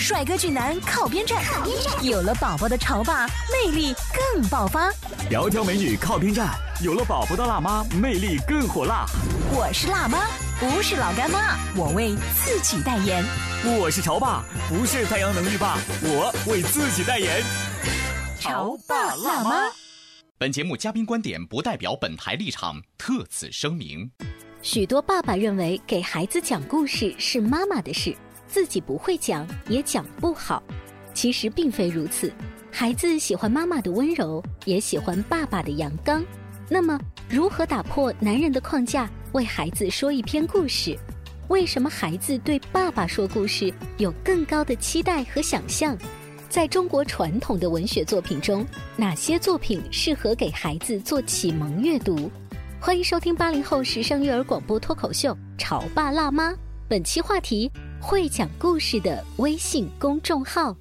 帅哥俊男靠边站，有了宝宝的潮爸魅力更爆发。窈窕美女靠边站，有了宝宝的辣妈魅力更火辣。我是辣妈，不是老干妈，我为自己代言。我是潮爸，不是太阳能浴霸，我为自己代言。潮爸辣妈。本节目嘉宾观点不代表本台立场，特此声明。许多爸爸认为给孩子讲故事是妈妈的事。自己不会讲，也讲不好。其实并非如此，孩子喜欢妈妈的温柔，也喜欢爸爸的阳刚。那么，如何打破男人的框架，为孩子说一篇故事？为什么孩子对爸爸说故事有更高的期待和想象？在中国传统的文学作品中，哪些作品适合给孩子做启蒙阅读？欢迎收听八零后时尚育儿广播脱口秀《潮爸辣妈》，本期话题。会讲故事的微信公众号，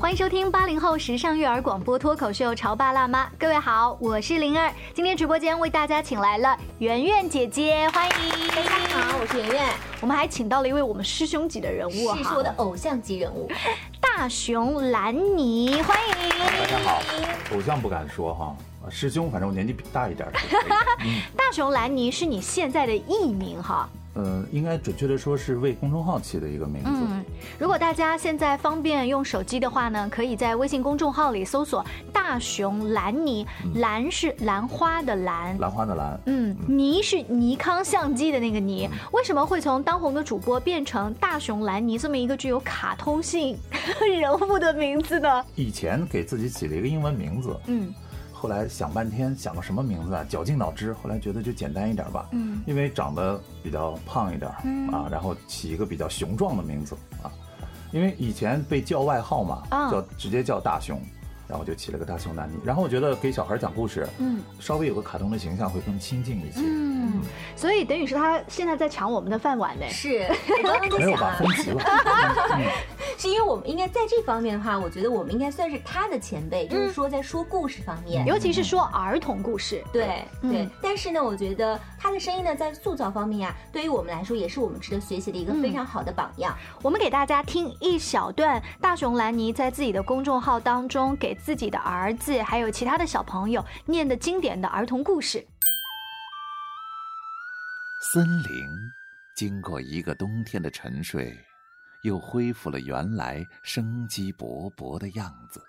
欢迎收听八零后时尚育儿广播脱口秀《潮爸辣妈》。各位好，我是灵儿。今天直播间为大家请来了圆圆姐姐，欢迎大家好，我是圆圆。我们还请到了一位我们师兄级的人物哈，是我的偶像级人物，大熊兰尼，欢迎大家好。偶像不敢说哈。师兄，反正我年纪比大一点。大熊兰尼是你现在的艺名哈？呃，应该准确的说是为公众号起的一个名字。嗯，如果大家现在方便用手机的话呢，可以在微信公众号里搜索“大熊兰尼”，兰是兰花的兰，兰花的兰。嗯，尼是尼康相机的那个尼。为什么会从当红的主播变成大熊兰尼这么一个具有卡通性 人物的名字呢？以前给自己起了一个英文名字。嗯。后来想半天，想个什么名字啊？绞尽脑汁，后来觉得就简单一点吧。嗯，因为长得比较胖一点，啊，然后起一个比较雄壮的名字啊。因为以前被叫外号嘛，叫直接叫大熊。然后就起了个大胸男尼，然后我觉得给小孩讲故事，嗯，稍微有个卡通的形象会更亲近一些，嗯，所以等于是他现在在抢我们的饭碗呗，是，我刚刚在想啊，是因为我们应该在这方面的话，我觉得我们应该算是他的前辈，就是说在说故事方面，尤其是说儿童故事，对对，但是呢，我觉得他的声音呢，在塑造方面呀，对于我们来说也是我们值得学习的一个非常好的榜样。我们给大家听一小段大熊兰尼在自己的公众号当中给。自己的儿子，还有其他的小朋友念的经典的儿童故事。森林经过一个冬天的沉睡，又恢复了原来生机勃勃的样子。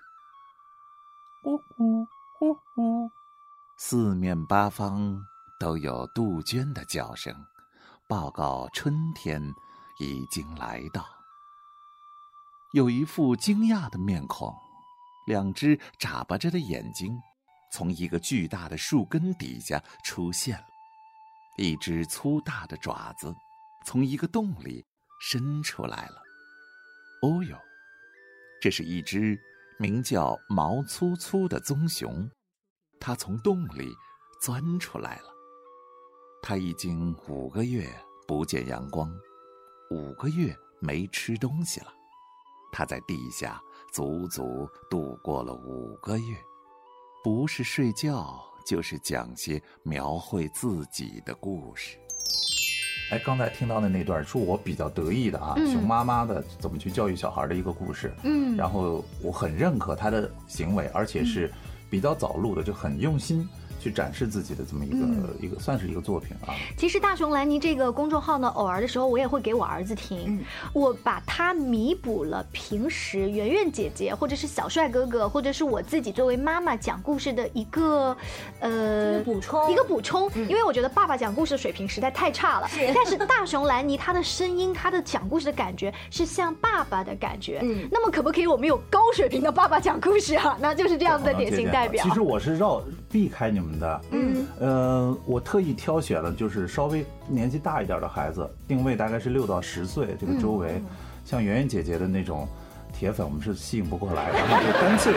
呜呼呜呼，四面八方都有杜鹃的叫声，报告春天已经来到。有一副惊讶的面孔。两只眨巴着的眼睛，从一个巨大的树根底下出现了；一只粗大的爪子，从一个洞里伸出来了。哦哟，这是一只名叫毛粗粗的棕熊，它从洞里钻出来了。它已经五个月不见阳光，五个月没吃东西了。他在地下。足足度过了五个月，不是睡觉，就是讲些描绘自己的故事。哎，刚才听到的那段是我比较得意的啊，熊妈妈的怎么去教育小孩的一个故事。嗯，然后我很认可他的行为，而且是比较早录的，就很用心。去展示自己的这么一个一个算是一个作品啊。其实大熊兰尼这个公众号呢，偶尔的时候我也会给我儿子听，我把它弥补了平时圆圆姐姐或者是小帅哥哥或者是我自己作为妈妈讲故事的一个呃补充一个补充，因为我觉得爸爸讲故事的水平实在太差了。但是大熊兰尼他的声音，他的讲故事的感觉是像爸爸的感觉。嗯，那么可不可以我们有高水平的爸爸讲故事啊？那就是这样子的典型代表。其实我是绕避开你们的，嗯，呃，我特意挑选了就是稍微年纪大一点的孩子，定位大概是六到十岁这个周围，像圆圆姐姐的那种。铁粉我们是吸引不过来，的 就干脆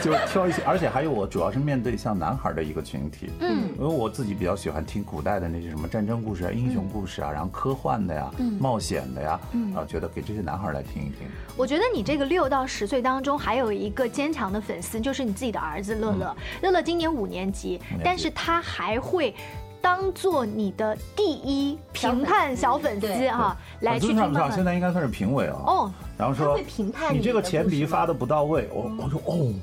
就就挑一些，而且还有我主要是面对像男孩的一个群体，嗯，因为我自己比较喜欢听古代的那些什么战争故事啊、英雄故事啊，然后科幻的呀、冒险的呀，啊，觉得给这些男孩来听一听。我觉得你这个六到十岁当中还有一个坚强的粉丝，就是你自己的儿子乐乐。乐乐今年五年级，但是他还会。当做你的第一评判小粉丝哈，来去上上，现在应该算是评委了。哦。然后说你这个前鼻发的不到位，我我说哦，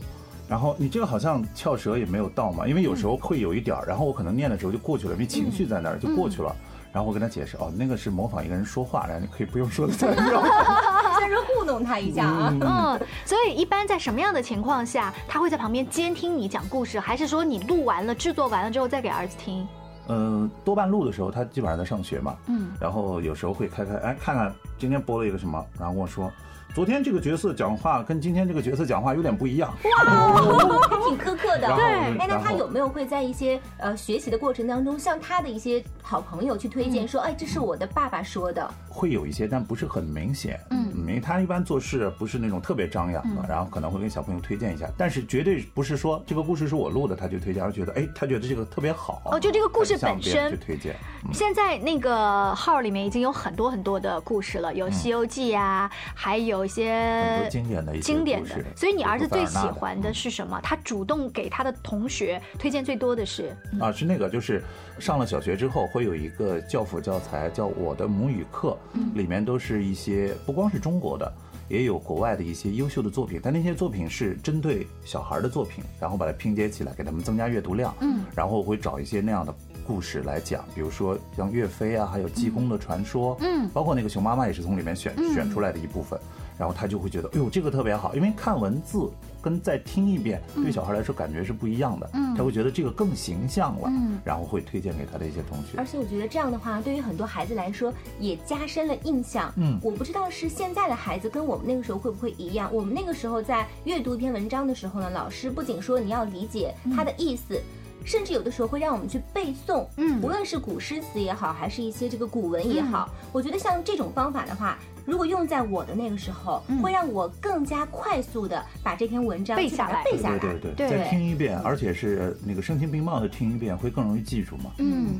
然后你这个好像翘舌也没有到嘛，因为有时候会有一点儿，然后我可能念的时候就过去了，因为情绪在那儿就过去了。然后我跟他解释哦，那个是模仿一个人说话，然后你可以不用说的太妙，算是糊弄他一下啊。嗯，所以一般在什么样的情况下，他会在旁边监听你讲故事，还是说你录完了、制作完了之后再给儿子听？嗯，多半录的时候，他基本上在上学嘛。嗯，然后有时候会开开，哎，看看今天播了一个什么，然后跟我说。昨天这个角色讲话跟今天这个角色讲话有点不一样，哇，还挺苛刻的。对，哎，那他有没有会在一些呃学习的过程当中，向他的一些好朋友去推荐说，哎，这是我的爸爸说的？会有一些，但不是很明显。嗯，因为他一般做事不是那种特别张扬的，然后可能会跟小朋友推荐一下，但是绝对不是说这个故事是我录的他就推荐，而觉得哎，他觉得这个特别好。哦，就这个故事本身去推荐。现在那个号里面已经有很多很多的故事了，有《西游记》呀，还有一些经典的、经典的。所以你儿子最喜欢的是什么？他主动给他的同学推荐最多的是啊，是那个，就是上了小学之后会有一个教辅教材，叫《我的母语课》，里面都是一些不光是中国的，也有国外的一些优秀的作品，但那些作品是针对小孩的作品，然后把它拼接起来，给他们增加阅读量。嗯，然后我会找一些那样的。故事来讲，比如说像岳飞啊，还有济公的传说，嗯，包括那个熊妈妈也是从里面选选出来的一部分，然后他就会觉得，哎呦，这个特别好，因为看文字跟再听一遍，对小孩来说感觉是不一样的，嗯，他会觉得这个更形象了，嗯，然后会推荐给他的一些同学。而且我觉得这样的话，对于很多孩子来说也加深了印象，嗯，我不知道是现在的孩子跟我们那个时候会不会一样，我们那个时候在阅读一篇文章的时候呢，老师不仅说你要理解他的意思。甚至有的时候会让我们去背诵，嗯，无论是古诗词也好，还是一些这个古文也好，我觉得像这种方法的话，如果用在我的那个时候，会让我更加快速的把这篇文章背下来，背下来，对对对，再听一遍，而且是那个声情并茂的听一遍，会更容易记住嘛。嗯，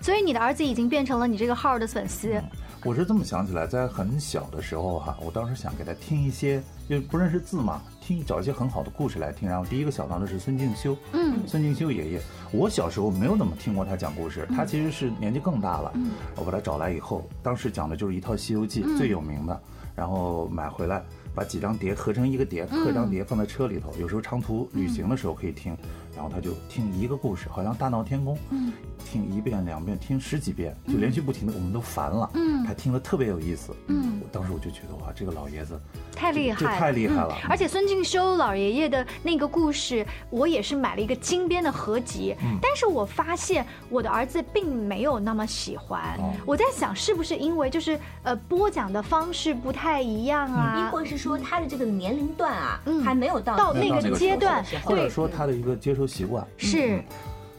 所以你的儿子已经变成了你这个号的粉丝。我是这么想起来，在很小的时候哈，我当时想给他听一些，因为不认识字嘛，听找一些很好的故事来听。然后第一个想到的是孙敬修，嗯，孙敬修爷爷。我小时候没有怎么听过他讲故事，他其实是年纪更大了。我把他找来以后，当时讲的就是一套《西游记》最有名的，然后买回来，把几张碟合成一个碟，刻张碟放在车里头，有时候长途旅行的时候可以听。然后他就听一个故事，好像大闹天宫，嗯，听一遍两遍，听十几遍，就连续不停的，我们都烦了，嗯，他听了特别有意思，嗯，当时我就觉得哇，这个老爷子太厉害，太厉害了。而且孙敬修老爷爷的那个故事，我也是买了一个金编的合集，但是我发现我的儿子并没有那么喜欢。我在想，是不是因为就是呃播讲的方式不太一样啊？亦或是说他的这个年龄段啊，还没有到到那个阶段，或者说他的一个接收。习惯。是，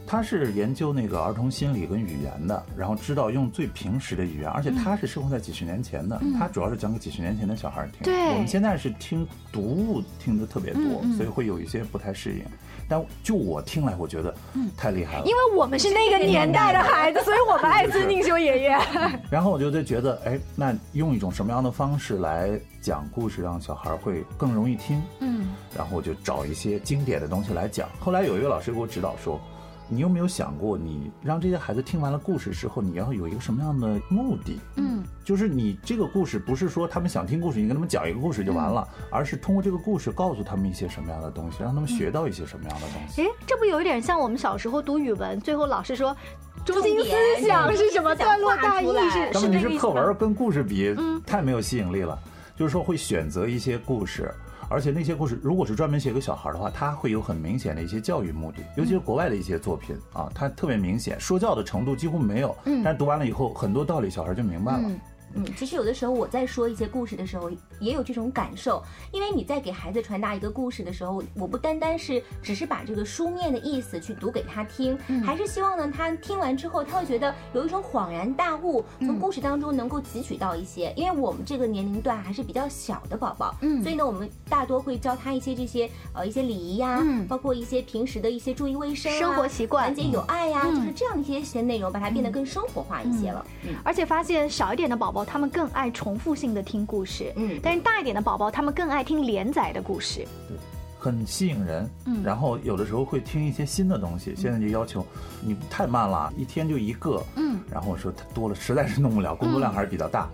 他是研究那个儿童心理跟语言的，然后知道用最平实的语言，而且他是生活在几十年前的，他主要是讲给几十年前的小孩听。对，我们现在是听读物听的特别多，所以会有一些不太适应。但就我听来，我觉得太厉害了，因为我们是那个年代的孩子，所以我们爱孙敬修爷爷。然后我就在觉得，哎，那用一种什么样的方式来讲故事，让小孩会更容易听？嗯，然后我就找一些经典的东西来讲。后来有一个老师给我指导说，你有没有想过，你让这些孩子听完了故事之后，你要有一个什么样的目的？嗯，就是你这个故事不是说他们想听故事，你跟他们讲一个故事就完了，而是通过这个故事告诉他们一些什么样的东西，让他们学到一些什么样的东西。哎，这不有一点像我们小时候读语文，最后老师说中心思想是什么？段落大意是？但问题是课文跟故事比，太没有吸引力了。就是说会选择一些故事。而且那些故事，如果是专门写给小孩的话，他会有很明显的一些教育目的，尤其是国外的一些作品啊，它特别明显，说教的程度几乎没有，但是读完了以后，很多道理小孩就明白了。嗯，其实有的时候我在说一些故事的时候，也有这种感受，因为你在给孩子传达一个故事的时候，我不单单是只是把这个书面的意思去读给他听，还是希望呢，他听完之后他会觉得有一种恍然大悟，从故事当中能够汲取到一些。因为我们这个年龄段还是比较小的宝宝，嗯，所以呢，我们大多会教他一些这些呃一些礼仪呀，包括一些平时的一些注意卫生、生活习惯、团结友爱呀，就是这样一些些内容，把它变得更生活化一些了。而且发现小一点的宝宝。他们更爱重复性的听故事，嗯，但是大一点的宝宝，他们更爱听连载的故事，对，很吸引人，嗯，然后有的时候会听一些新的东西，现在就要求你太慢了，一天就一个，嗯，然后我说他多了实在是弄不了，工作量还是比较大。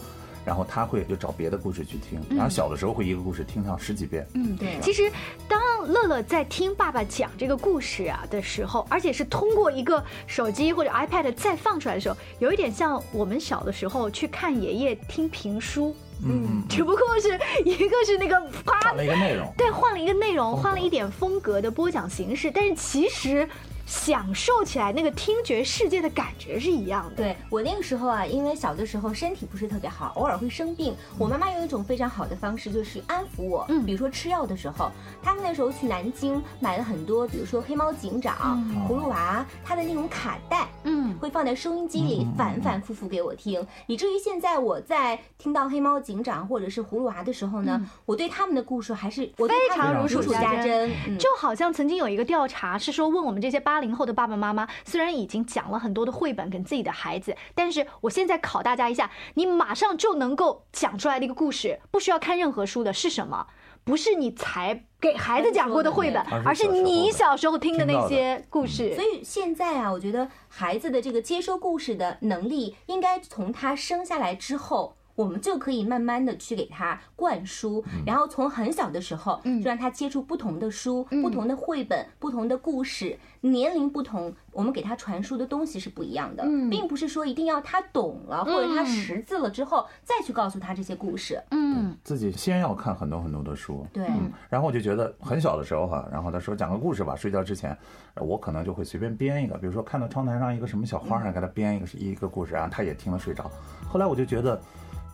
然后他会就找别的故事去听，然后小的时候会一个故事听上十几遍。嗯，对。其实当乐乐在听爸爸讲这个故事啊的时候，而且是通过一个手机或者 iPad 再放出来的时候，有一点像我们小的时候去看爷爷听评书。嗯，只不过是一个是那个换了一个内容，对，换了一个内容，换了一点风格的播讲形式，但是其实。享受起来那个听觉世界的感觉是一样的。对我那个时候啊，因为小的时候身体不是特别好，偶尔会生病。我妈妈有一种非常好的方式，就是安抚我。嗯，比如说吃药的时候，他们那时候去南京买了很多，比如说《黑猫警长》、《葫芦娃》，他的那种卡带，嗯，会放在收音机里反反复复给我听，以至于现在我在听到《黑猫警长》或者是《葫芦娃》的时候呢，我对他们的故事还是非常如数家珍。就好像曾经有一个调查是说，问我们这些八。零后的爸爸妈妈虽然已经讲了很多的绘本给自己的孩子，但是我现在考大家一下，你马上就能够讲出来的一个故事，不需要看任何书的是什么？不是你才给孩子讲过的绘本，而是你小时候听的那些故事。所以现在啊，我觉得孩子的这个接收故事的能力，应该从他生下来之后。我们就可以慢慢的去给他灌输，然后从很小的时候就让他接触不同的书、不同的绘本、不同的故事。年龄不同，我们给他传输的东西是不一样的，并不是说一定要他懂了或者他识字了之后再去告诉他这些故事。嗯，自己先要看很多很多的书。对，然后我就觉得很小的时候哈，然后他说讲个故事吧，睡觉之前，我可能就会随便编一个，比如说看到窗台上一个什么小花，给他编一个一个故事，然后他也听了睡着。后来我就觉得。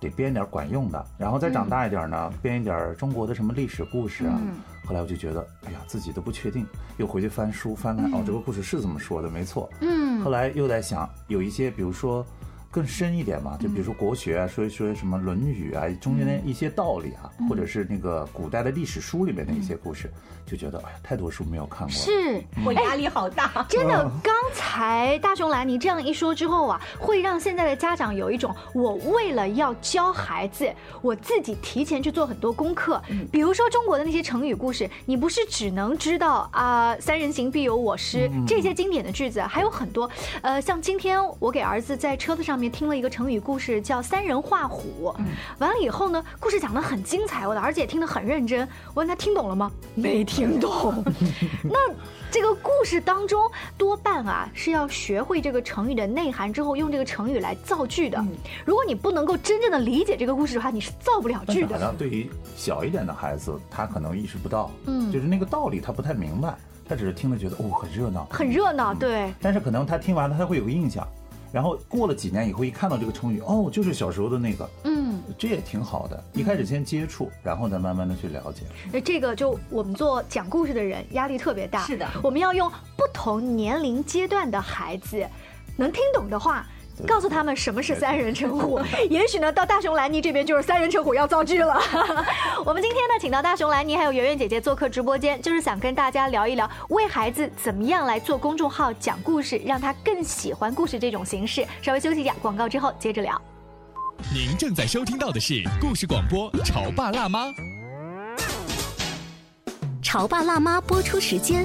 得编点管用的，然后再长大一点呢，编一点中国的什么历史故事啊。后来我就觉得，哎呀，自己都不确定，又回去翻书翻看，哦，这个故事是这么说的，没错。嗯。后来又在想，有一些，比如说。更深一点嘛，就比如说国学啊，说一说什么《论语》啊，中间的一些道理啊，或者是那个古代的历史书里面的一些故事，就觉得哎呀，太多书没有看过，是。我压力好大。真的，刚才大熊兰你这样一说之后啊，会让现在的家长有一种，我为了要教孩子，我自己提前去做很多功课。比如说中国的那些成语故事，你不是只能知道啊“三人行必有我师”这些经典的句子，还有很多。呃，像今天我给儿子在车子上。面听了一个成语故事，叫“三人画虎”。完了以后呢，故事讲的很精彩，我的儿子也听得很认真。我问他听懂了吗？没听懂。那这个故事当中多半啊是要学会这个成语的内涵之后，用这个成语来造句的。如果你不能够真正的理解这个故事的话，你是造不了句的。好像对于小一点的孩子，他可能意识不到，嗯，就是那个道理他不太明白，他只是听了觉得哦很热闹，很热闹，对。但是可能他听完了，他会有个印象。然后过了几年以后，一看到这个成语，哦，就是小时候的那个，嗯，这也挺好的。一开始先接触，然后再慢慢的去了解。那这个就我们做讲故事的人压力特别大。是的，我们要用不同年龄阶段的孩子能听懂的话。告诉他们什么是三人成虎，也许呢，到大熊兰尼这边就是三人成虎要造句了。我们今天呢，请到大熊兰尼还有圆圆姐姐做客直播间，就是想跟大家聊一聊为孩子怎么样来做公众号讲故事，让他更喜欢故事这种形式。稍微休息一下，广告之后接着聊。您正在收听到的是故事广播《潮爸辣妈》。潮爸辣妈播出时间。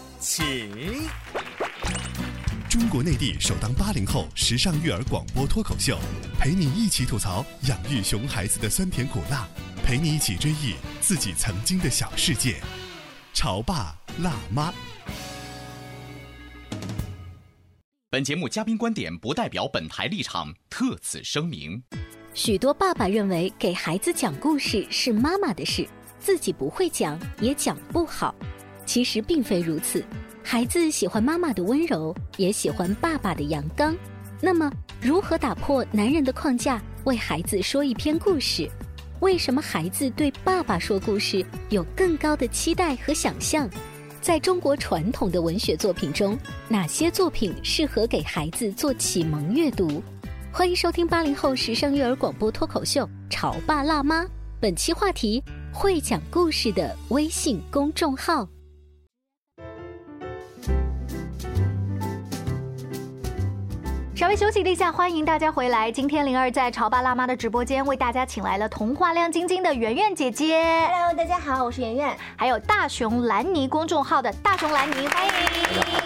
请。中国内地首档八零后时尚育儿广播脱口秀，陪你一起吐槽养育熊孩子的酸甜苦辣，陪你一起追忆自己曾经的小世界。潮爸辣妈。本节目嘉宾观点不代表本台立场，特此声明。许多爸爸认为给孩子讲故事是妈妈的事，自己不会讲也讲不好。其实并非如此，孩子喜欢妈妈的温柔，也喜欢爸爸的阳刚。那么，如何打破男人的框架，为孩子说一篇故事？为什么孩子对爸爸说故事有更高的期待和想象？在中国传统的文学作品中，哪些作品适合给孩子做启蒙阅读？欢迎收听八零后时尚育儿广播脱口秀《潮爸辣妈》，本期话题：会讲故事的微信公众号。稍微休息了一下，欢迎大家回来。今天灵儿在潮爸辣妈的直播间为大家请来了童话亮晶晶的圆圆姐姐。Hello，大家好，我是圆圆。还有大熊兰尼公众号的大熊兰尼，欢迎。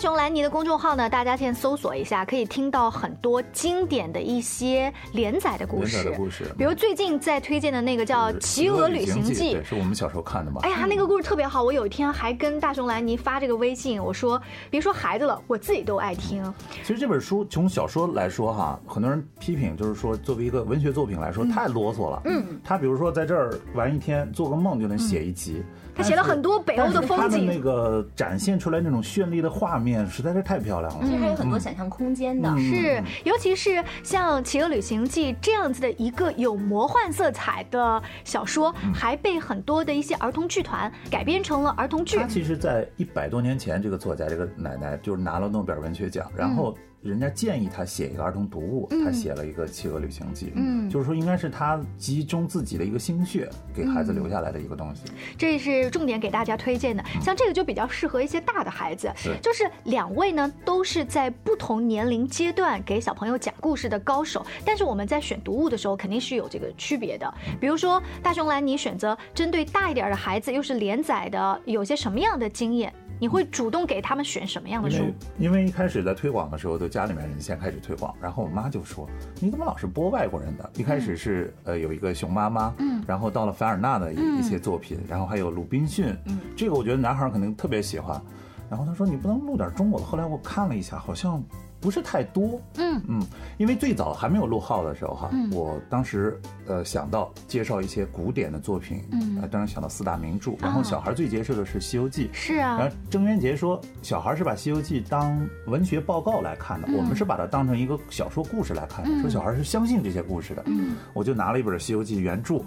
大熊兰尼的公众号呢，大家先搜索一下，可以听到很多经典的一些连载的故事。连载的故事，比如最近在推荐的那个叫《企鹅旅行记》，是我们小时候看的吗？哎呀，那个故事特别好。我有一天还跟大熊兰尼发这个微信，我说别说孩子了，我自己都爱听。其实这本书从小说来说哈，很多人批评就是说，作为一个文学作品来说，太啰嗦了。嗯，他比如说在这儿玩一天，做个梦就能写一集。他写了很多北欧的风景，那个展现出来那种绚丽的画面实在是太漂亮了。其实还有很多想象空间的，是，尤其是像《企鹅旅行记》这样子的一个有魔幻色彩的小说，还被很多的一些儿童剧团改编成了儿童剧。其实，在一百多年前，这个作家这个奶奶就是拿了诺贝尔文学奖，然后。人家建议他写一个儿童读物，他写了一个《企鹅旅行记》，嗯，就是说应该是他集中自己的一个心血给孩子留下来的一个东西。这是重点给大家推荐的，像这个就比较适合一些大的孩子。就是两位呢都是在不同年龄阶段给小朋友讲故事的高手，但是我们在选读物的时候肯定是有这个区别的。比如说大熊兰，你选择针对大一点的孩子，又是连载的，有些什么样的经验？你会主动给他们选什么样的书？因为一开始在推广的时候，都家里面人先开始推广，然后我妈就说：“你怎么老是播外国人的？”一开始是呃有一个熊妈妈，嗯，然后到了凡尔纳的一一些作品，然后还有鲁滨逊，嗯，这个我觉得男孩肯定特别喜欢。然后他说：“你不能录点中国的。”后来我看了一下，好像。不是太多，嗯。嗯，因为最早还没有录号的时候哈，我当时呃想到介绍一些古典的作品，嗯，当然想到四大名著，然后小孩最接受的是《西游记》，是啊，然后郑渊洁说小孩是把《西游记》当文学报告来看的，我们是把它当成一个小说故事来看，的，说小孩是相信这些故事的，嗯，我就拿了一本《西游记》原著，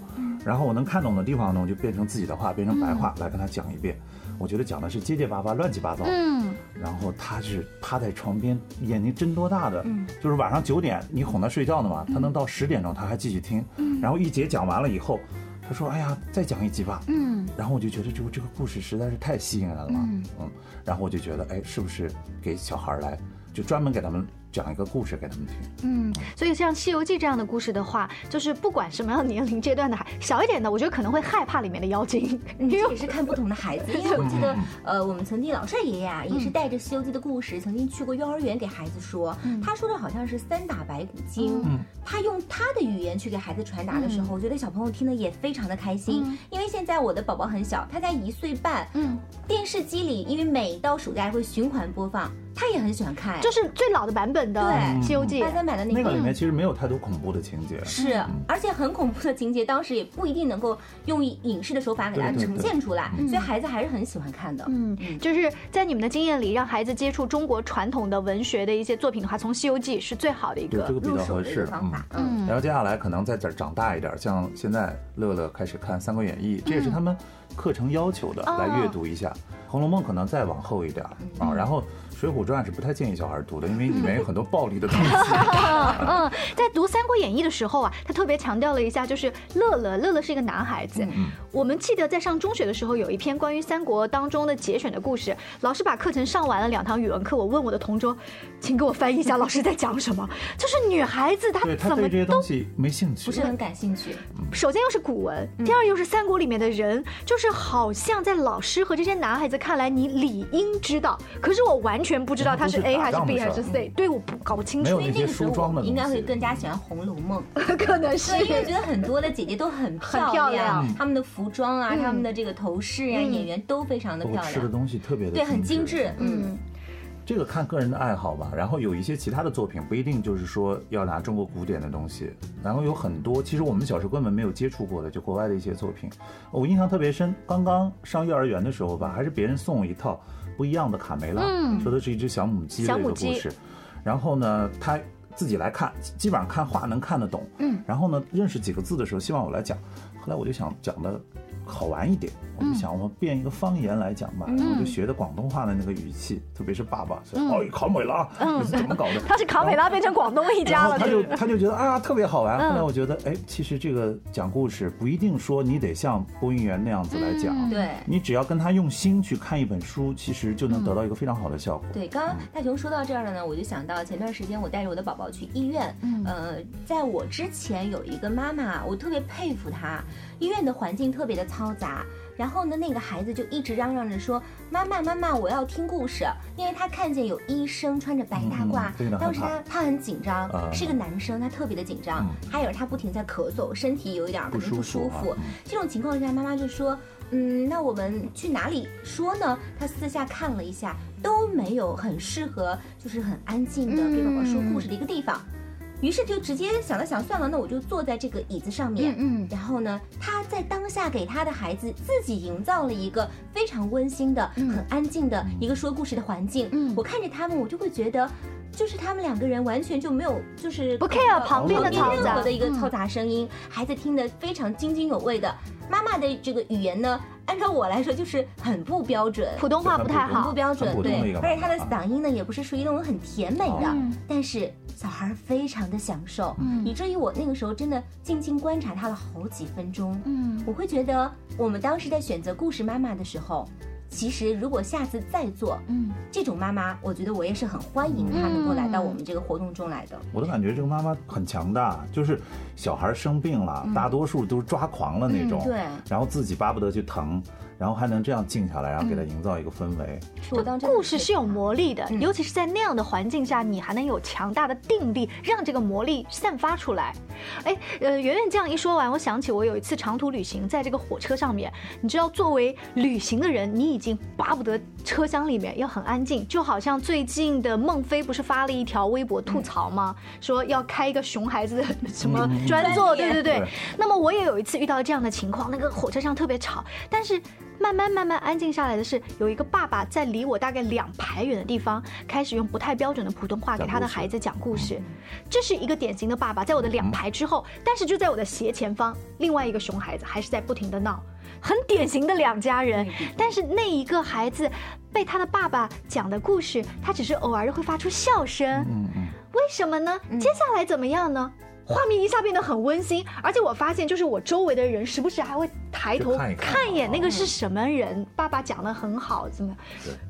然后我能看懂的地方呢，我就变成自己的话，变成白话来跟他讲一遍。我觉得讲的是结结巴巴、乱七八糟。嗯，然后他是趴在床边，眼睛睁多大的？嗯，就是晚上九点你哄他睡觉呢嘛，他能到十点钟他还继续听。嗯，然后一节讲完了以后，他说：“哎呀，再讲一集吧。”嗯，然后我就觉得这个这个故事实在是太吸引人了。嗯，然后我就觉得，哎，是不是给小孩来，就专门给他们。讲一个故事给他们听。嗯，所以像《西游记》这样的故事的话，就是不管什么样的年龄阶段的孩，小一点的，我觉得可能会害怕里面的妖精。因为也是看不同的孩子。因为我记得，呃，我们曾经老帅爷爷啊，也是带着《西游记》的故事，曾经去过幼儿园给孩子说。他说的好像是三打白骨精。嗯。他用他的语言去给孩子传达的时候，我觉得小朋友听的也非常的开心。因为现在我的宝宝很小，他才一岁半。嗯。电视机里，因为每到暑假会循环播放。他也很喜欢看，就是最老的版本的《西游记》八三版的那个。那个里面其实没有太多恐怖的情节，是，而且很恐怖的情节，当时也不一定能够用影视的手法给大家呈现出来，所以孩子还是很喜欢看的。嗯，就是在你们的经验里，让孩子接触中国传统的文学的一些作品的话，从《西游记》是最好的一个入手的方法。嗯，然后接下来可能在这长大一点，像现在乐乐开始看《三国演义》，这也是他们课程要求的，来阅读一下。《红楼梦》可能再往后一点啊，然后。《水浒传》是不太建议小孩读的，因为里面有很多暴力的东西。嗯，在读《三国演义》的时候啊，他特别强调了一下，就是乐乐，乐乐是一个男孩子。我们记得在上中学的时候，有一篇关于三国当中的节选的故事，老师把课程上完了两堂语文课，我问我的同桌，请给我翻译一下老师在讲什么。就是女孩子她怎么对这些东西没兴趣，不是很感兴趣。首先又是古文，第二又是三国里面的人，就是好像在老师和这些男孩子看来，你理应知道，可是我完全。全不知道他是 A 还是 B 还是 C，对我不搞不清楚。所以那个时候我应该会更加喜欢《红楼梦》，可能是因为觉得很多的姐姐都很漂亮，她们的服装啊，她们的这个头饰啊，演员都非常的漂亮，吃的东西特别的对，很精致。嗯，这个看个人的爱好吧。然后有一些其他的作品，不一定就是说要拿中国古典的东西。然后有很多其实我们小时候根本没有接触过的，就国外的一些作品，我印象特别深。刚刚上幼儿园的时候吧，还是别人送我一套。不一样的卡梅拉，说的是一只小母鸡的一个故事，然后呢，他自己来看，基本上看画能看得懂，嗯，然后呢，认识几个字的时候，希望我来讲，后来我就想讲的。好玩一点，我就想我们变一个方言来讲吧，然后就学的广东话的那个语气，特别是爸爸说：“哦，卡美拉，你是怎么搞的？” 他是卡美拉变成广东一家了，他就他就觉得啊特别好玩。后来我觉得，哎，其实这个讲故事不一定说你得像播音员那样子来讲，对，你只要跟他用心去看一本书，其实就能得到一个非常好的效果。对，刚刚大雄说到这儿了呢，我就想到前段时间我带着我的宝宝去医院，呃，在我之前有一个妈妈，我特别佩服她。医院的环境特别的嘈杂，然后呢，那个孩子就一直嚷嚷着说：“妈妈，妈妈，我要听故事。”因为他看见有医生穿着白大褂，当时他他很紧张，是一个男生，他特别的紧张。还有他不停在咳嗽，身体有一点不舒服。这种情况下，妈妈就说：“嗯，那我们去哪里说呢？”他私下看了一下，都没有很适合，就是很安静的给宝宝说故事的一个地方。于是就直接想了想，算了，那我就坐在这个椅子上面。嗯，然后呢，他在当下给他的孩子自己营造了一个非常温馨的、很安静的一个说故事的环境。嗯，我看着他们，我就会觉得，就是他们两个人完全就没有，就是不 care 旁边的任何的一个嘈杂声音，孩子听得非常津津有味的。妈妈的这个语言呢，按照我来说就是很不标准，普通话不太好，不标准。对，而且他的嗓音呢，也不是属于那种很甜美的，但是。小孩非常的享受，嗯，以至于我那个时候真的静静观察他了好几分钟，嗯，我会觉得我们当时在选择故事妈妈的时候。其实，如果下次再做，嗯，这种妈妈，我觉得我也是很欢迎她能够来到我们这个活动中来的。我都感觉这个妈妈很强大，就是小孩生病了，大多数都是抓狂了那种，对，然后自己巴不得去疼，然后还能这样静下来，然后给他营造一个氛围。我当故事是有魔力的，尤其是在那样的环境下，你还能有强大的定力，让这个魔力散发出来。哎，呃，圆圆这样一说完，我想起我有一次长途旅行，在这个火车上面，你知道，作为旅行的人，你已经巴不得车厢里面要很安静，就好像最近的孟非不是发了一条微博吐槽吗？说要开一个熊孩子的 什么专座，对对对。那么我也有一次遇到这样的情况，那个火车上特别吵，但是慢慢慢慢安静下来的是，有一个爸爸在离我大概两排远的地方，开始用不太标准的普通话给他的孩子讲故事。这是一个典型的爸爸，在我的两排之后，但是就在我的斜前方，另外一个熊孩子还是在不停的闹。很典型的两家人，但是那一个孩子被他的爸爸讲的故事，他只是偶尔会发出笑声。嗯嗯，为什么呢？接下来怎么样呢？画面一下变得很温馨，而且我发现，就是我周围的人时不时还会抬头看一眼那个是什么人。爸爸讲的很好，怎么？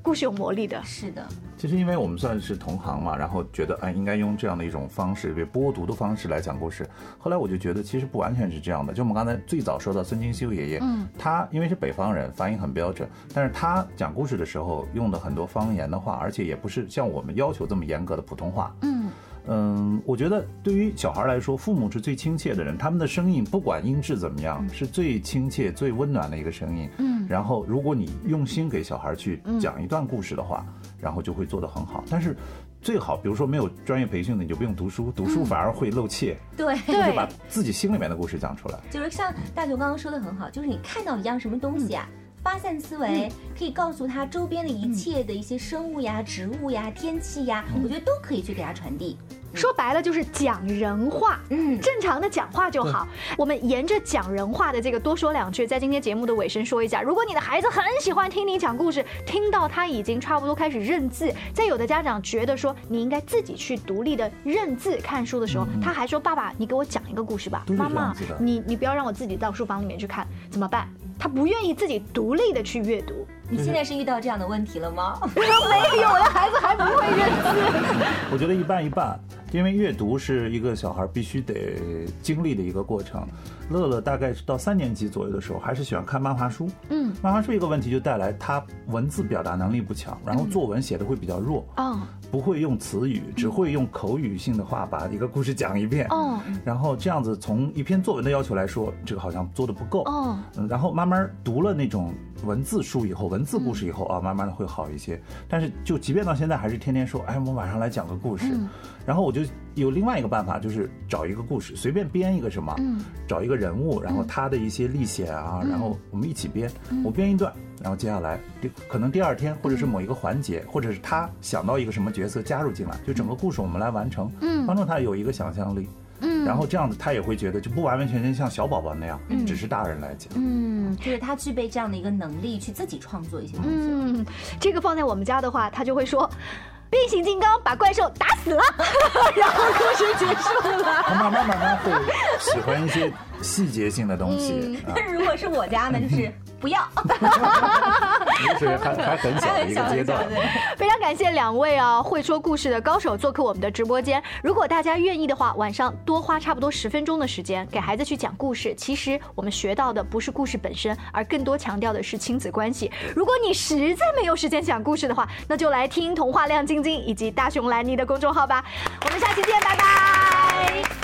故事有魔力的。是的。其实因为我们算是同行嘛，然后觉得哎，应该用这样的一种方式，被播读的方式来讲故事。后来我就觉得，其实不完全是这样的。就我们刚才最早说到孙金修爷爷，嗯，他因为是北方人，发音很标准，但是他讲故事的时候用的很多方言的话，而且也不是像我们要求这么严格的普通话，嗯。嗯，我觉得对于小孩来说，父母是最亲切的人，他们的声音不管音质怎么样，是最亲切、最温暖的一个声音。嗯，然后如果你用心给小孩去讲一段故事的话。然后就会做得很好。但是最好，比如说没有专业培训的，你就不用读书，读书反而会露怯。对，就是把自己心里面的故事讲出来。就是像大雄刚刚说的很好，就是你看到一样什么东西啊。发散思维可以告诉他周边的一切的一些生物呀、植物呀、天气呀，我觉得都可以去给他传递。说白了就是讲人话，嗯，正常的讲话就好。我们沿着讲人话的这个多说两句，在今天节目的尾声说一下：如果你的孩子很喜欢听你讲故事，听到他已经差不多开始认字，在有的家长觉得说你应该自己去独立的认字看书的时候，他还说：“爸爸，你给我讲一个故事吧。”妈妈，你你不要让我自己到书房里面去看，怎么办？他不愿意自己独立的去阅读。你现在是遇到这样的问题了吗？没有，我的孩子还不会认字。我觉得一半一半，因为阅读是一个小孩必须得经历的一个过程。乐乐大概是到三年级左右的时候，还是喜欢看漫画书。嗯，漫画书一个问题就带来他文字表达能力不强，然后作文写的会比较弱。哦。不会用词语，只会用口语性的话把一个故事讲一遍。哦，然后这样子从一篇作文的要求来说，这个好像做的不够。哦，嗯，然后慢慢读了那种文字书以后，文字故事以后啊，慢慢的会好一些。但是就即便到现在，还是天天说，哎，我晚上来讲个故事。然后我就有另外一个办法，就是找一个故事，随便编一个什么，找一个人物，然后他的一些历险啊，然后我们一起编。我编一段。然后接下来，第可能第二天，或者是某一个环节，或者是他想到一个什么角色加入进来，就整个故事我们来完成，嗯，帮助他有一个想象力，嗯，然后这样子他也会觉得就不完完全全像小宝宝那样，只是大人来讲，嗯，就是他具备这样的一个能力去自己创作一些东西。嗯，这个放在我们家的话，他就会说。变形金刚把怪兽打死了，然后故事结束了。我慢慢慢慢会喜欢一些细节性的东西。但如果是我家呢，就是不要。就是还还很小的一个阶段。非常感谢两位啊，会说故事的高手做客我们的直播间。如果大家愿意的话，晚上多花差不多十分钟的时间给孩子去讲故事。其实我们学到的不是故事本身，而更多强调的是亲子关系。如果你实在没有时间讲故事的话，那就来听童话亮晶。以及大熊兰妮的公众号吧，我们下期见，拜拜。